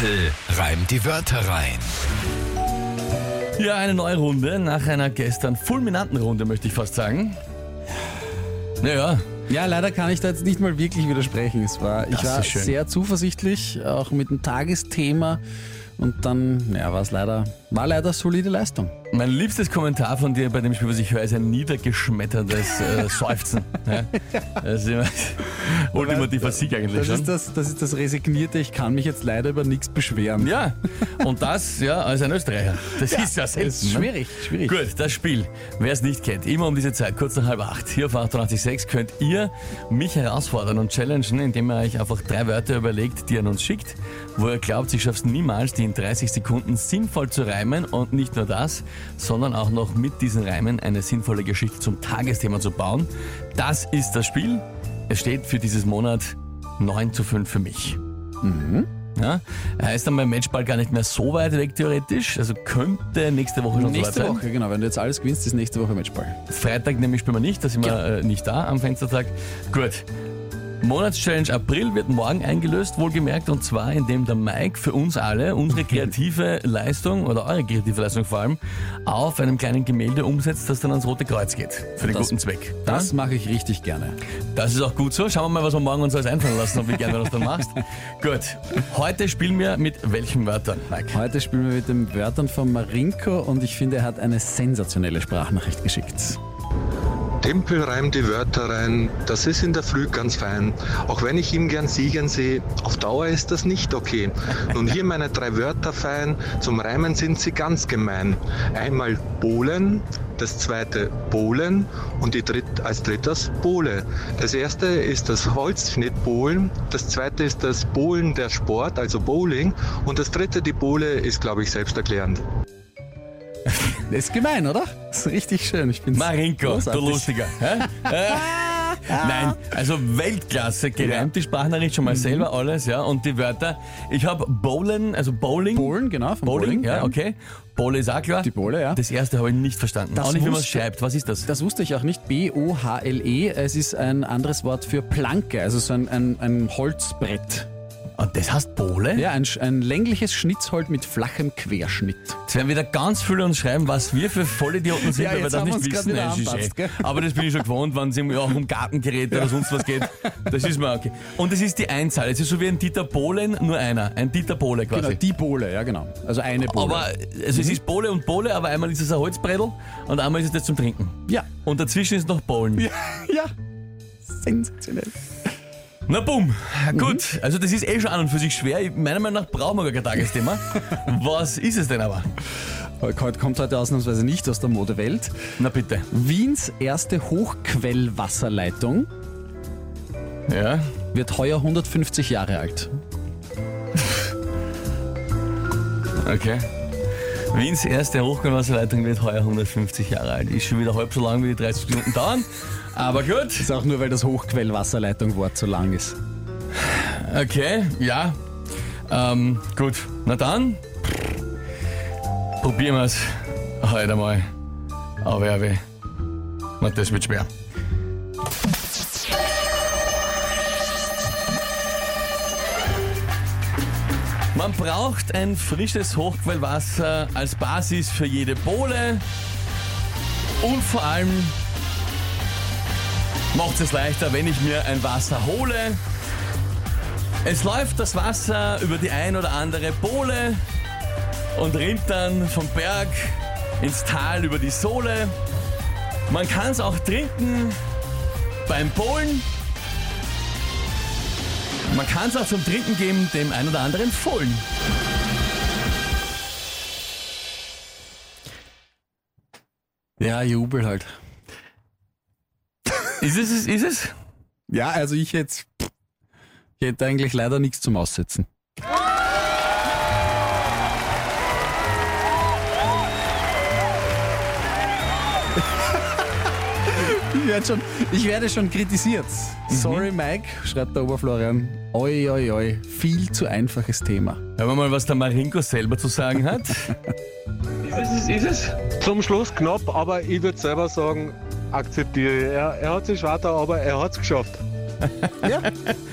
Tempel reimt die Wörter rein. Ja, eine neue Runde nach einer gestern fulminanten Runde, möchte ich fast sagen. Naja, Ja, leider kann ich da jetzt nicht mal wirklich widersprechen. Es war, ich war sehr zuversichtlich, auch mit dem Tagesthema. Und dann, ja, war es leider, war leider solide Leistung. mein liebstes Kommentar von dir bei dem Spiel, was ich höre, ist ein niedergeschmettertes äh, Seufzen. Ja? Das ist immer ultimativer Sieg eigentlich Das schon. ist das, das ist das Resignierte, ich kann mich jetzt leider über nichts beschweren. Ja, und das ja als ein Österreicher. Das ist ja selten. ist ne? schwierig, schwierig. Gut, das Spiel, wer es nicht kennt, immer um diese Zeit, kurz nach halb acht, hier auf 886 könnt ihr mich herausfordern und challengen, indem ihr euch einfach drei Wörter überlegt, die ihr an uns schickt, wo ihr glaubt, ich schaff's niemals, die in 30 Sekunden sinnvoll zu reimen und nicht nur das, sondern auch noch mit diesen Reimen eine sinnvolle Geschichte zum Tagesthema zu bauen. Das ist das Spiel. Es steht für dieses Monat 9 zu 5 für mich. Ja, heißt dann beim Matchball gar nicht mehr so weit weg theoretisch. Also könnte nächste Woche schon Nächste soweit sein. Woche, genau. Wenn du jetzt alles gewinnst, ist nächste Woche Matchball. Freitag nämlich spielen wir nicht, da sind wir äh, nicht da am Fenstertag. Gut. Monatschallenge April wird morgen eingelöst, wohlgemerkt, und zwar indem der Mike für uns alle unsere kreative Leistung oder eure kreative Leistung vor allem auf einem kleinen Gemälde umsetzt, das dann ans Rote Kreuz geht. Für den Das- guten Zweck. Das mache ich richtig gerne. Das ist auch gut so. Schauen wir mal, was wir morgen uns alles einfallen lassen und wie gerne du das dann machst. Gut. Heute spielen wir mit welchen Wörtern, Mike? Heute spielen wir mit den Wörtern von Marinko und ich finde, er hat eine sensationelle Sprachnachricht geschickt. Tempel reimt die Wörter rein, das ist in der Früh ganz fein. Auch wenn ich ihm gern siegen sehe, auf Dauer ist das nicht okay. Nun hier meine drei Wörter fein, zum Reimen sind sie ganz gemein. Einmal Bohlen, das zweite Bohlen und die dritt, als drittes Bohle. Das erste ist das Holzschnittbohlen, das zweite ist das Bohlen der Sport, also Bowling und das dritte, die Bohle, ist glaube ich selbsterklärend. Das ist gemein, oder? Das ist richtig schön. Ich bin's Marinko, großartig. du Lustiger. Äh, Nein, also Weltklasse, gereimt die Sprachnachricht schon mal Mhm. selber alles, ja, und die Wörter. Ich habe Bowlen, also Bowling. Bowlen, genau, vom Bowling, ja, ja. okay. Bowle ist auch klar. Die Bowle, ja. Das erste habe ich nicht verstanden. Das auch nicht, wie man es wusste- schreibt. Was ist das? Das wusste ich auch nicht. B-O-H-L-E. Es ist ein anderes Wort für Planke, also so ein, ein, ein Holzbrett. Und das heißt Bowle? Ja, ein, ein längliches Schnitzholz mit flachem Querschnitt. Jetzt werden wieder ganz viele uns schreiben, was wir für Vollidioten sind, Ja, weil wir jetzt das haben nicht grad wissen. wieder Nein, ist anpasst, eh. gell? Aber das bin ich schon gewohnt, wenn es irgendwie auch um Gartengeräte oder sonst was geht. Das ist mir okay. Und es ist die Einzahl. Es ist so wie ein Dieter Bohlen, nur einer. Ein Dieter Bohle quasi. Genau, die Bohle, ja genau. Also eine Bohle. Aber also es ist Bohle und Bohle, aber einmal ist es ein Holzbrettel und einmal ist es das zum Trinken. ja, Und dazwischen ist noch Bowlen. ja, ja. Sensationell. Na bumm, gut. Also das ist eh schon an und für sich schwer. Ich- Meiner Meinung nach brauchen wir gar kein Tagesthema. Was ist es denn aber? Heute kommt heute ausnahmsweise nicht aus der Modewelt. Na bitte. Wiens erste Hochquellwasserleitung Ja. wird heuer 150 Jahre alt. Okay. Wiens erste Hochgrundwasserleitung wird heuer 150 Jahre alt. Ist schon wieder halb so lang wie die 30 Minuten dauern. Aber gut. Ist auch nur, weil das Hochquellwasserleitung-Wort so lang ist. Okay, ja. Ähm, gut. Na dann. Probieren wir es heute einmal. Aber ja, weh. Das wird schwer. Man braucht ein frisches Hochquellwasser als Basis für jede Bohle und vor allem macht es leichter, wenn ich mir ein Wasser hole. Es läuft das Wasser über die ein oder andere Bohle und rinnt dann vom Berg ins Tal über die Sohle. Man kann es auch trinken beim Bohlen. Man kann es auch zum Trinken geben, dem ein oder anderen Fohlen. Ja, Jubel halt. Ist es? Ist es? Ja, also ich hätte, ich hätte eigentlich leider nichts zum Aussetzen. Ich werde schon, ich werde schon kritisiert. Sorry, Mike, schreibt der Oberflorian. Oi, oi, oi, viel zu einfaches Thema. Hören wir mal, was der Marinko selber zu sagen hat. Ist es, ist es? Zum Schluss knapp, aber ich würde selber sagen, akzeptiere. Er, er hat sich weiter, aber er hat es geschafft. Ja,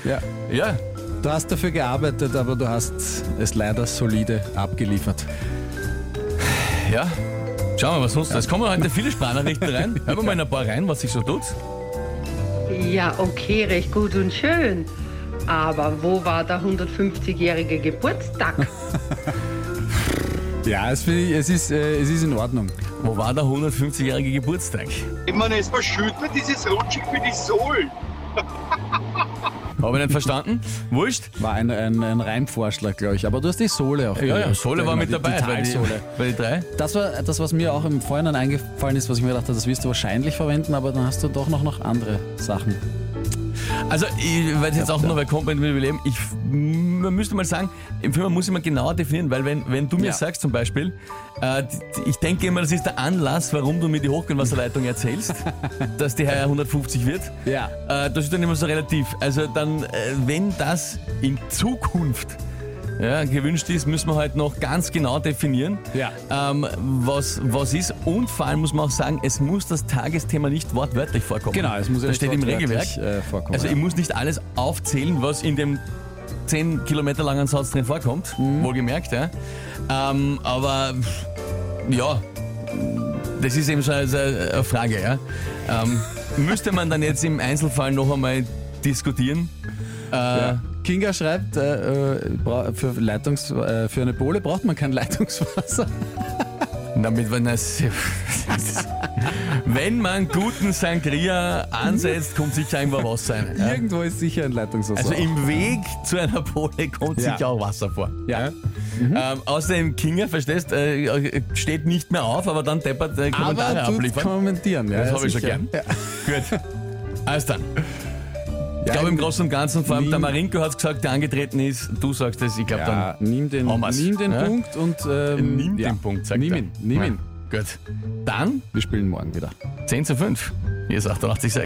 ja. Ja, Du hast dafür gearbeitet, aber du hast es leider solide abgeliefert. Ja, schauen wir mal, was sonst. Es kommen heute viele Sprachnachrichten rein. Hören wir mal in ein paar rein, was sich so tut. Ja, okay, recht gut und schön. Aber wo war der 150-jährige Geburtstag? Ja, es, ich, es, ist, äh, es ist in Ordnung. Wo war der 150-jährige Geburtstag? Ich meine, es verschüttet dieses Rutschig für die Sohlen. Habe ich nicht verstanden? Wurscht. War ein, ein, ein Reimvorschlag, glaube ich. Aber du hast die Sohle auch. Ja, ja. Sohle war mit die dabei. Bei die, Talsohle. bei die drei. Das war das, was mir auch im Vorhinein eingefallen ist, was ich mir gedacht habe, das wirst du wahrscheinlich verwenden, aber dann hast du doch noch, noch andere Sachen. Also, ich werde jetzt auch noch bei Combat mit Leben. Ich man müsste mal sagen, im Film muss ich mal genauer definieren, weil wenn, wenn du mir Ja. sagst zum Beispiel, äh, ich denke immer, das ist der Anlass, warum du mir die Hochgrundwasserleitung erzählst, dass die heuer 150 wird. Ja. Äh, das ist dann immer so relativ. Also dann, äh, wenn das in Zukunft ja, gewünscht ist, müssen wir halt noch ganz genau definieren, Ja. ähm, was, was ist. Und vor allem muss man auch sagen, es muss das Tagesthema nicht wortwörtlich vorkommen. Genau, es muss ja das steht im wortwörtlich, Regelwerk. äh, vorkommen, also ja. ich muss nicht alles aufzählen, was in dem 10 Kilometer langen Satz drin vorkommt, Mhm. wohlgemerkt. Ja. Ähm, aber ja, das ist eben so eine Frage. Ja. Ähm, müsste man dann jetzt im Einzelfall noch einmal diskutieren? Äh, Ja. Kinga schreibt, äh, äh, für, Leitungs, äh, für eine Bohle braucht man kein Leitungswasser. Damit man das, wenn man guten Sangria ansetzt, kommt sicher irgendwo Wasser rein. Ja? Irgendwo ist sicher ein Leitungswasser. Also im Weg zu einer Pole kommt Ja. sicher auch Wasser vor. ja. Ähm, außerdem Kinga, verstehst, äh, steht nicht mehr auf, aber dann deppert äh, Kommentare Aber abliefern. kommentieren. Ja, Das ja, habe ich schon gern. Ja. Gut. Alles dann. Ich glaube im Großen und Ganzen, vor allem Nimm- der Marinko hat gesagt, der angetreten ist, du sagst es, ich glaube Ja, nimm den, nimm den Ja. Punkt und dann ähm, nimm ja. den Punkt, sagt Nimm er. ihn, nimm Ja. ihn. Gut. Dann Wir spielen morgen wieder. 10 zu 5. Hier ist 886.